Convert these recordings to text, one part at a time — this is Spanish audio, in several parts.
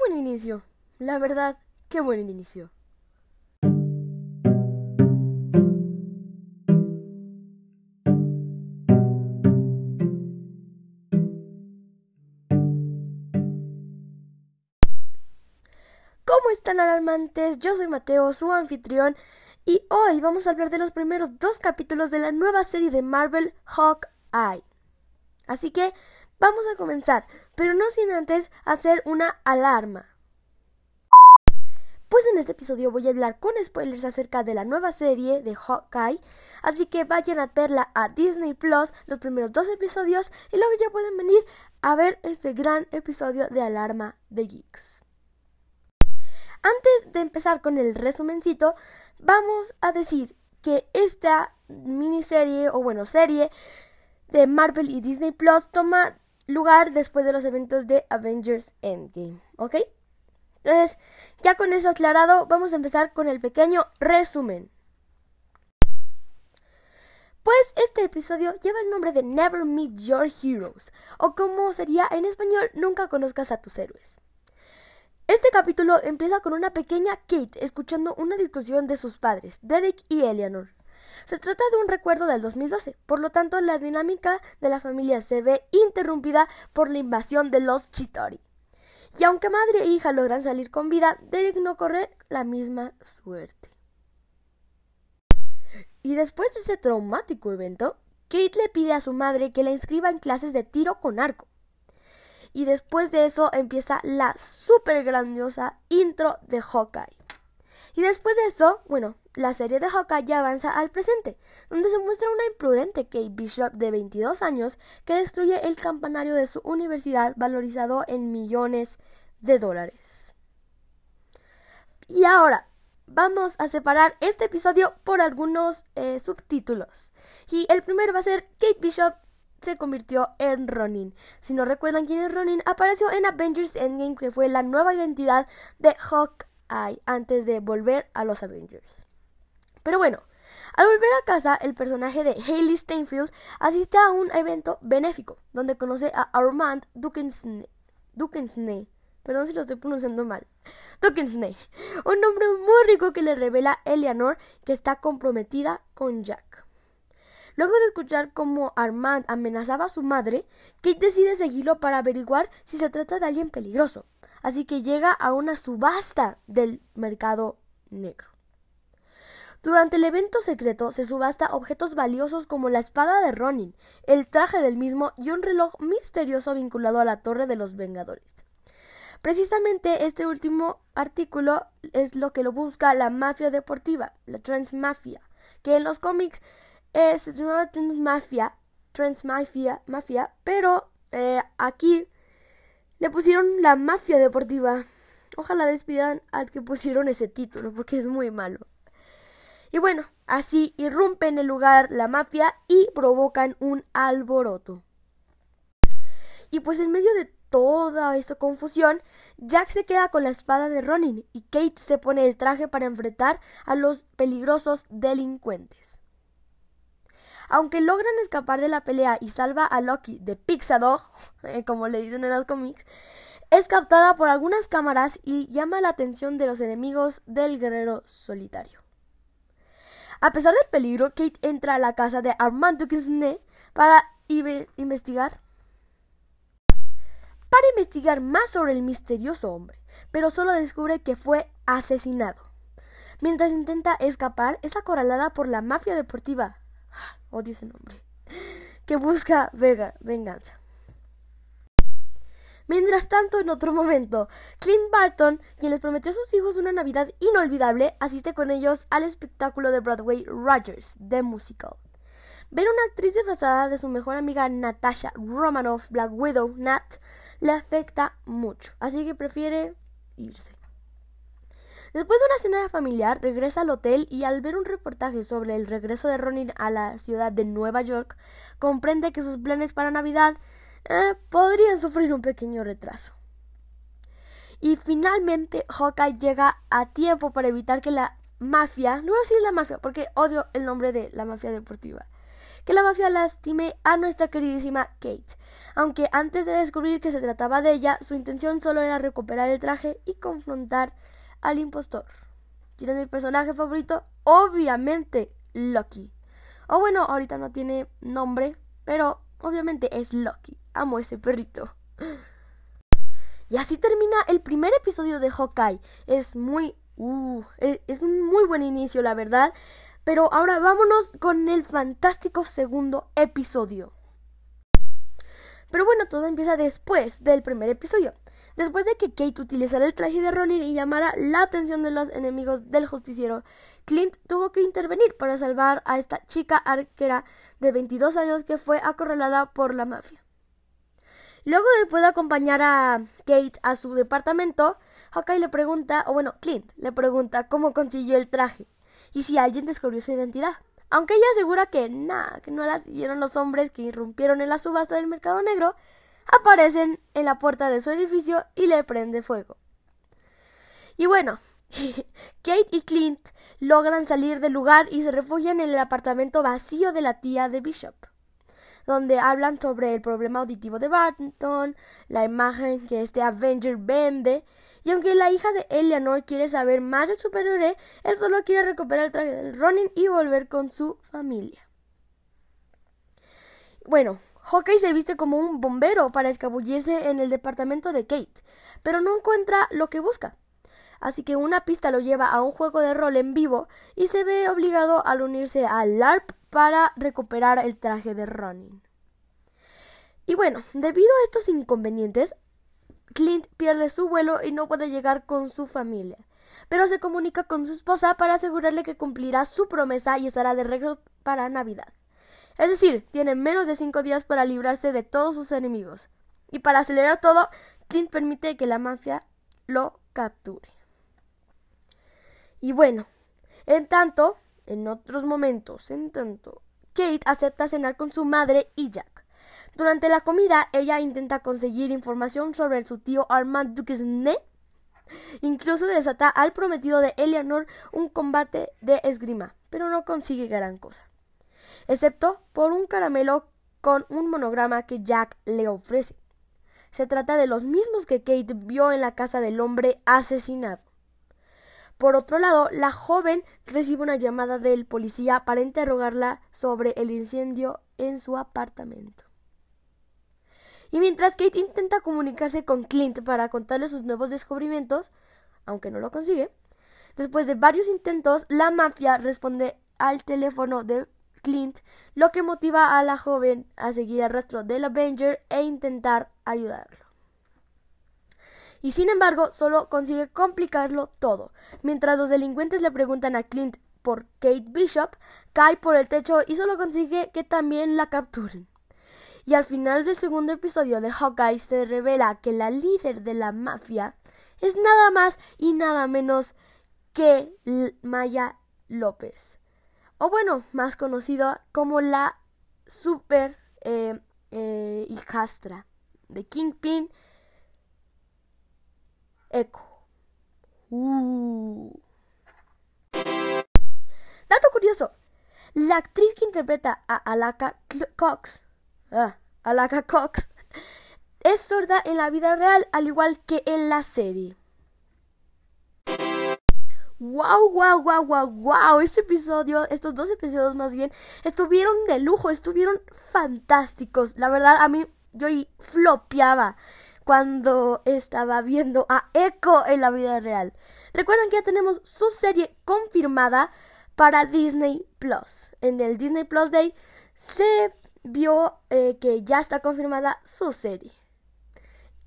buen inicio. La verdad, qué buen inicio. ¿Cómo están alarmantes? Yo soy Mateo, su anfitrión, y hoy vamos a hablar de los primeros dos capítulos de la nueva serie de Marvel Hawkeye. Así que vamos a comenzar, pero no sin antes hacer una alarma. Pues en este episodio voy a hablar con spoilers acerca de la nueva serie de Hawkeye, así que vayan a verla a Disney Plus los primeros dos episodios y luego ya pueden venir a ver este gran episodio de Alarma de Geeks. Antes de empezar con el resumencito, vamos a decir que esta miniserie o bueno, serie de Marvel y Disney Plus toma lugar después de los eventos de Avengers Endgame, ¿ok? Entonces, ya con eso aclarado, vamos a empezar con el pequeño resumen. Pues este episodio lleva el nombre de Never Meet Your Heroes, o como sería en español, Nunca conozcas a tus héroes. Este capítulo empieza con una pequeña Kate escuchando una discusión de sus padres, Derek y Eleanor. Se trata de un recuerdo del 2012, por lo tanto la dinámica de la familia se ve interrumpida por la invasión de los Chitori. Y aunque madre e hija logran salir con vida, Derek no corre la misma suerte. Y después de ese traumático evento, Kate le pide a su madre que la inscriba en clases de tiro con arco y después de eso empieza la super grandiosa intro de Hawkeye. Y después de eso, bueno, la serie de Hawkeye avanza al presente, donde se muestra una imprudente Kate Bishop de 22 años que destruye el campanario de su universidad valorizado en millones de dólares. Y ahora, vamos a separar este episodio por algunos eh, subtítulos. Y el primero va a ser Kate Bishop se convirtió en Ronin. Si no recuerdan quién es Ronin, apareció en Avengers Endgame, que fue la nueva identidad de Hawkeye antes de volver a los Avengers. Pero bueno, al volver a casa, el personaje de Hayley Steinfeld asiste a un evento benéfico, donde conoce a Armand Duquesne. Perdón si lo estoy pronunciando mal. Duquesne, un hombre muy rico que le revela a Eleanor que está comprometida con Jack. Luego de escuchar cómo Armand amenazaba a su madre, Kate decide seguirlo para averiguar si se trata de alguien peligroso. Así que llega a una subasta del mercado negro. Durante el evento secreto se subasta objetos valiosos como la espada de Ronin, el traje del mismo y un reloj misterioso vinculado a la Torre de los Vengadores. Precisamente este último artículo es lo que lo busca la mafia deportiva, la Transmafia, que en los cómics es nueva Mafia, Trans Mafia, Mafia, pero eh, aquí le pusieron la Mafia Deportiva. Ojalá despidan al que pusieron ese título, porque es muy malo. Y bueno, así irrumpe en el lugar la mafia y provocan un alboroto. Y pues en medio de toda esta confusión, Jack se queda con la espada de Ronin y Kate se pone el traje para enfrentar a los peligrosos delincuentes. Aunque logran escapar de la pelea y salva a Loki de Pixadog, eh, como le dicen en los cómics, es captada por algunas cámaras y llama la atención de los enemigos del guerrero solitario. A pesar del peligro, Kate entra a la casa de Armand Duquesne para investigar para investigar más sobre el misterioso hombre, pero solo descubre que fue asesinado. Mientras intenta escapar, es acorralada por la mafia deportiva odio ese nombre, que busca vega, venganza. Mientras tanto, en otro momento, Clint Barton, quien les prometió a sus hijos una Navidad inolvidable, asiste con ellos al espectáculo de Broadway Rogers, The Musical. Ver a una actriz disfrazada de su mejor amiga Natasha Romanoff, Black Widow, Nat, le afecta mucho, así que prefiere irse. Después de una cena familiar, regresa al hotel y al ver un reportaje sobre el regreso de Ronin a la ciudad de Nueva York, comprende que sus planes para Navidad eh, podrían sufrir un pequeño retraso. Y finalmente Hawkeye llega a tiempo para evitar que la mafia, no voy a decir la mafia porque odio el nombre de la mafia deportiva, que la mafia lastime a nuestra queridísima Kate. Aunque antes de descubrir que se trataba de ella, su intención solo era recuperar el traje y confrontar al impostor. ¿Quién es mi personaje favorito? Obviamente, Lucky. O bueno, ahorita no tiene nombre, pero obviamente es Lucky. Amo ese perrito. Y así termina el primer episodio de Hawkeye. Es muy... Uh, e, es un muy buen inicio, la verdad. Pero ahora vámonos con el fantástico segundo episodio. Pero bueno, todo empieza después del primer episodio. Después de que Kate utilizara el traje de Ronin y llamara la atención de los enemigos del justiciero, Clint tuvo que intervenir para salvar a esta chica arquera de 22 años que fue acorralada por la mafia. Luego después de acompañar a Kate a su departamento, Hawkeye le pregunta, o bueno, Clint le pregunta cómo consiguió el traje y si alguien descubrió su identidad. Aunque ella asegura que nada, que no la siguieron los hombres que irrumpieron en la subasta del mercado negro, aparecen en la puerta de su edificio y le prende fuego. Y bueno, Kate y Clint logran salir del lugar y se refugian en el apartamento vacío de la tía de Bishop, donde hablan sobre el problema auditivo de Barton, la imagen que este Avenger vende y aunque la hija de Eleanor quiere saber más del superhéroe, él solo quiere recuperar el traje del Ronin y volver con su familia. Bueno, Hawkeye se viste como un bombero para escabullirse en el departamento de Kate, pero no encuentra lo que busca. Así que una pista lo lleva a un juego de rol en vivo y se ve obligado al unirse al LARP para recuperar el traje de Ronin. Y bueno, debido a estos inconvenientes, Clint pierde su vuelo y no puede llegar con su familia, pero se comunica con su esposa para asegurarle que cumplirá su promesa y estará de regreso para Navidad. Es decir, tiene menos de cinco días para librarse de todos sus enemigos. Y para acelerar todo, Clint permite que la mafia lo capture. Y bueno, en tanto, en otros momentos, en tanto, Kate acepta cenar con su madre y Jack. Durante la comida, ella intenta conseguir información sobre su tío Armand Duquesne. Incluso desata al prometido de Eleanor un combate de esgrima, pero no consigue gran cosa. Excepto por un caramelo con un monograma que Jack le ofrece. Se trata de los mismos que Kate vio en la casa del hombre asesinado. Por otro lado, la joven recibe una llamada del policía para interrogarla sobre el incendio en su apartamento. Y mientras Kate intenta comunicarse con Clint para contarle sus nuevos descubrimientos, aunque no lo consigue, después de varios intentos, la mafia responde al teléfono de Clint, lo que motiva a la joven a seguir el rastro del Avenger e intentar ayudarlo. Y sin embargo, solo consigue complicarlo todo. Mientras los delincuentes le preguntan a Clint por Kate Bishop, cae por el techo y solo consigue que también la capturen. Y al final del segundo episodio de Hawkeye se revela que la líder de la mafia es nada más y nada menos que Maya López. O bueno, más conocida como la super eh, eh, hijastra de Kingpin Echo. Uh. Dato curioso. La actriz que interpreta a Alaka Cox ah, Alaka Cox, es sorda en la vida real, al igual que en la serie. Wow, wow, wow, wow, wow. Este episodio, estos dos episodios más bien, estuvieron de lujo, estuvieron fantásticos. La verdad, a mí yo flopeaba cuando estaba viendo a Echo en la vida real. Recuerden que ya tenemos su serie confirmada para Disney Plus. En el Disney Plus Day se vio eh, que ya está confirmada su serie.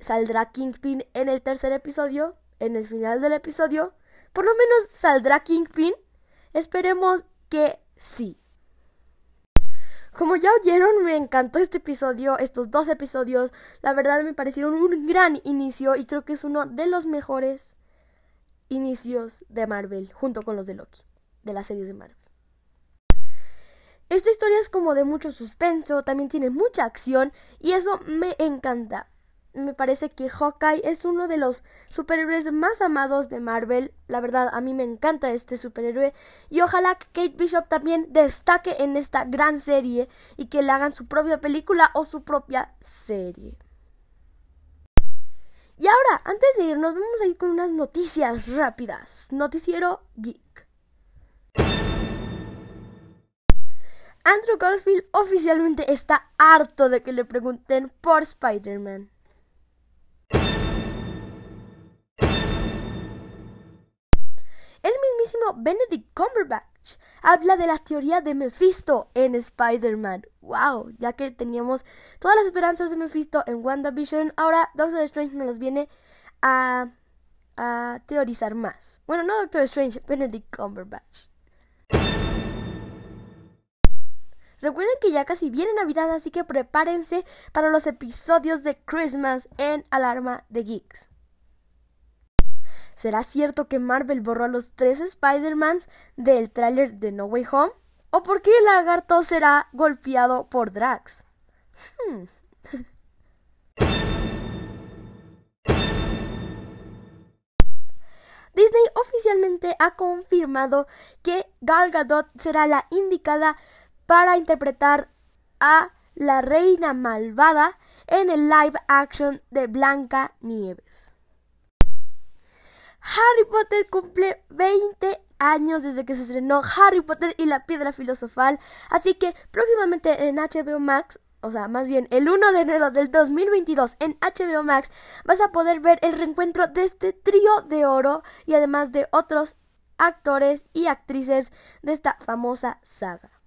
¿Saldrá Kingpin en el tercer episodio? ¿En el final del episodio? Por lo menos saldrá Kingpin. Esperemos que sí. Como ya oyeron, me encantó este episodio, estos dos episodios. La verdad me parecieron un gran inicio y creo que es uno de los mejores inicios de Marvel, junto con los de Loki, de las series de Marvel. Esta historia es como de mucho suspenso, también tiene mucha acción y eso me encanta. Me parece que Hawkeye es uno de los superhéroes más amados de Marvel. La verdad, a mí me encanta este superhéroe. Y ojalá que Kate Bishop también destaque en esta gran serie y que le hagan su propia película o su propia serie. Y ahora, antes de irnos, vamos a ir con unas noticias rápidas. Noticiero Geek. Andrew Garfield oficialmente está harto de que le pregunten por Spider-Man. Benedict Cumberbatch habla de la teoría de Mephisto en Spider-Man. ¡Wow! Ya que teníamos todas las esperanzas de Mephisto en WandaVision, ahora Doctor Strange nos los viene a, a teorizar más. Bueno, no Doctor Strange, Benedict Cumberbatch. Recuerden que ya casi viene Navidad, así que prepárense para los episodios de Christmas en Alarma de Geeks. ¿Será cierto que Marvel borró a los tres Spider-Mans del tráiler de No Way Home? ¿O por qué el lagarto será golpeado por Drax? Hmm. Disney oficialmente ha confirmado que Gal Gadot será la indicada para interpretar a la reina malvada en el live action de Blanca Nieves. Harry Potter cumple 20 años desde que se estrenó Harry Potter y la piedra filosofal, así que próximamente en HBO Max, o sea, más bien el 1 de enero del 2022 en HBO Max, vas a poder ver el reencuentro de este trío de oro y además de otros actores y actrices de esta famosa saga.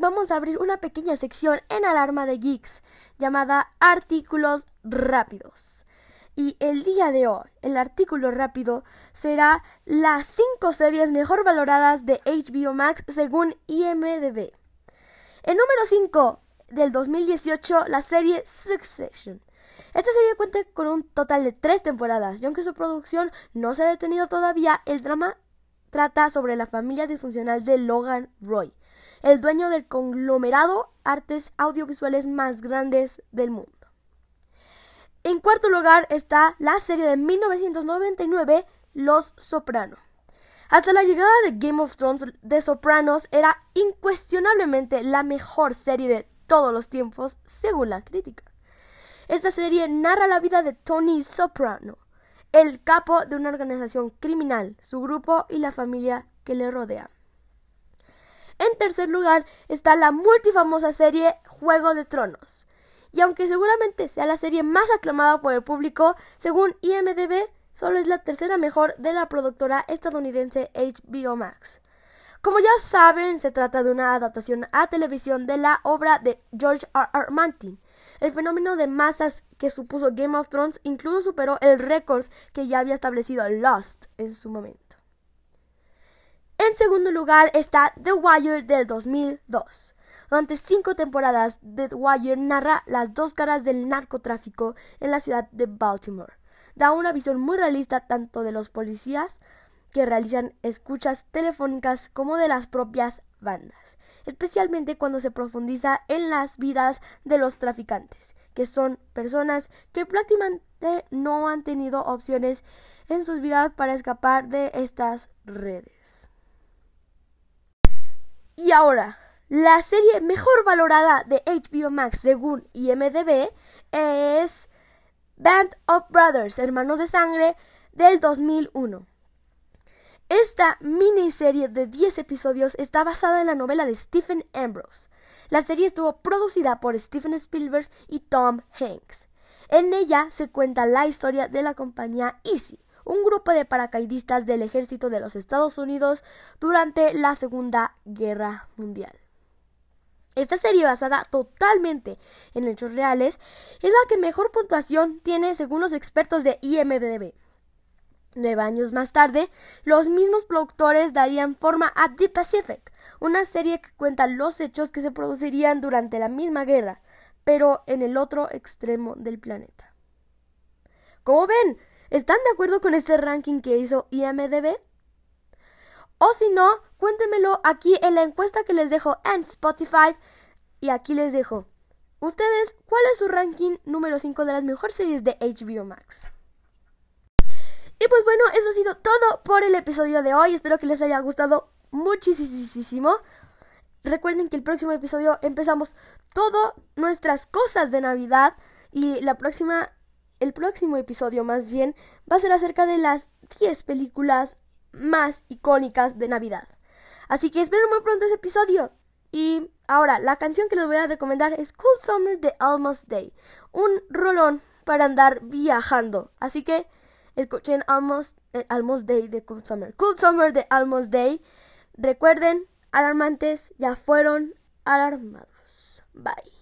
Vamos a abrir una pequeña sección en Alarma de Geeks llamada Artículos Rápidos. Y el día de hoy, el artículo rápido será las 5 series mejor valoradas de HBO Max según IMDb. El número 5 del 2018, la serie Succession. Esta serie cuenta con un total de 3 temporadas y aunque su producción no se ha detenido todavía, el drama trata sobre la familia disfuncional de Logan Roy, el dueño del conglomerado artes audiovisuales más grandes del mundo. En cuarto lugar está la serie de 1999, Los Soprano. Hasta la llegada de Game of Thrones, The Sopranos era incuestionablemente la mejor serie de todos los tiempos, según la crítica. Esta serie narra la vida de Tony Soprano, el capo de una organización criminal, su grupo y la familia que le rodea. En tercer lugar está la multifamosa serie Juego de Tronos. Y aunque seguramente sea la serie más aclamada por el público, según IMDb, solo es la tercera mejor de la productora estadounidense HBO Max. Como ya saben, se trata de una adaptación a televisión de la obra de George R. R. Martin. El fenómeno de masas que supuso Game of Thrones incluso superó el récord que ya había establecido Lost en su momento. En segundo lugar está The Wire del 2002. Durante cinco temporadas, The Wire narra las dos caras del narcotráfico en la ciudad de Baltimore. Da una visión muy realista tanto de los policías que realizan escuchas telefónicas como de las propias bandas, especialmente cuando se profundiza en las vidas de los traficantes, que son personas que prácticamente no han tenido opciones en sus vidas para escapar de estas redes. Y ahora, la serie mejor valorada de HBO Max según IMDb es Band of Brothers, Hermanos de Sangre, del 2001. Esta miniserie de 10 episodios está basada en la novela de Stephen Ambrose. La serie estuvo producida por Stephen Spielberg y Tom Hanks. En ella se cuenta la historia de la compañía Easy, un grupo de paracaidistas del ejército de los Estados Unidos durante la Segunda Guerra Mundial. Esta serie basada totalmente en hechos reales es la que mejor puntuación tiene según los expertos de IMDb. Nueve años más tarde, los mismos productores darían forma a The Pacific, una serie que cuenta los hechos que se producirían durante la misma guerra, pero en el otro extremo del planeta. Como ven, ¿Están de acuerdo con este ranking que hizo IMDB? O si no, cuéntemelo aquí en la encuesta que les dejo en Spotify Y aquí les dejo. Ustedes, ¿cuál es su ranking número 5 de las mejores series de HBO Max? Y pues bueno, eso ha sido todo por el episodio de hoy. Espero que les haya gustado muchísimo. Recuerden que el próximo episodio empezamos todas nuestras cosas de Navidad y la próxima el próximo episodio más bien va a ser acerca de las 10 películas más icónicas de Navidad. Así que espero muy pronto ese episodio. Y ahora, la canción que les voy a recomendar es Cool Summer de Almost Day. Un rolón para andar viajando. Así que escuchen Almost, eh, Almost Day de Cool Summer. Cool Summer de Almost Day. Recuerden, alarmantes ya fueron alarmados. Bye.